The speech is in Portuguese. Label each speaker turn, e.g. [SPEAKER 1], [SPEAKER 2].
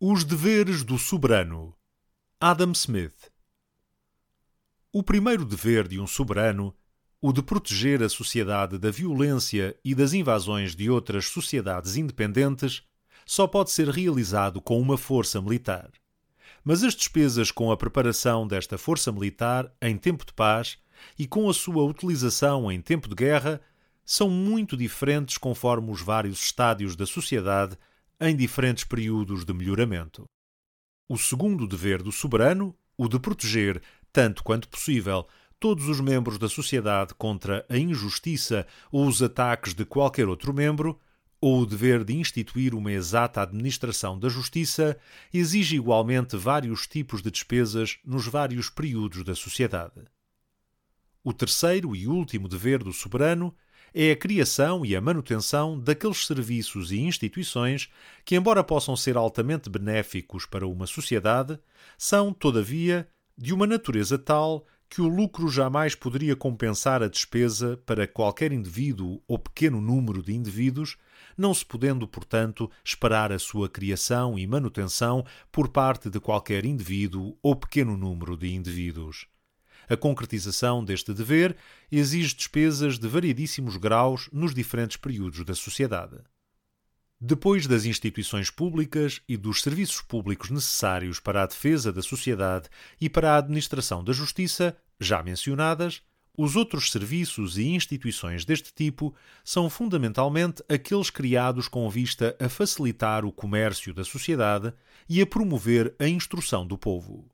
[SPEAKER 1] Os deveres do soberano. Adam Smith. O primeiro dever de um soberano, o de proteger a sociedade da violência e das invasões de outras sociedades independentes, só pode ser realizado com uma força militar. Mas as despesas com a preparação desta força militar em tempo de paz e com a sua utilização em tempo de guerra são muito diferentes conforme os vários estádios da sociedade em diferentes períodos de melhoramento. O segundo dever do soberano, o de proteger, tanto quanto possível, todos os membros da sociedade contra a injustiça ou os ataques de qualquer outro membro, ou o dever de instituir uma exata administração da justiça, exige igualmente vários tipos de despesas nos vários períodos da sociedade. O terceiro e último dever do soberano é a criação e a manutenção daqueles serviços e instituições que, embora possam ser altamente benéficos para uma sociedade, são, todavia, de uma natureza tal que o lucro jamais poderia compensar a despesa para qualquer indivíduo ou pequeno número de indivíduos, não se podendo, portanto, esperar a sua criação e manutenção por parte de qualquer indivíduo ou pequeno número de indivíduos. A concretização deste dever exige despesas de variedíssimos graus nos diferentes períodos da sociedade. Depois das instituições públicas e dos serviços públicos necessários para a defesa da sociedade e para a administração da justiça, já mencionadas, os outros serviços e instituições deste tipo são fundamentalmente aqueles criados com vista a facilitar o comércio da sociedade e a promover a instrução do povo.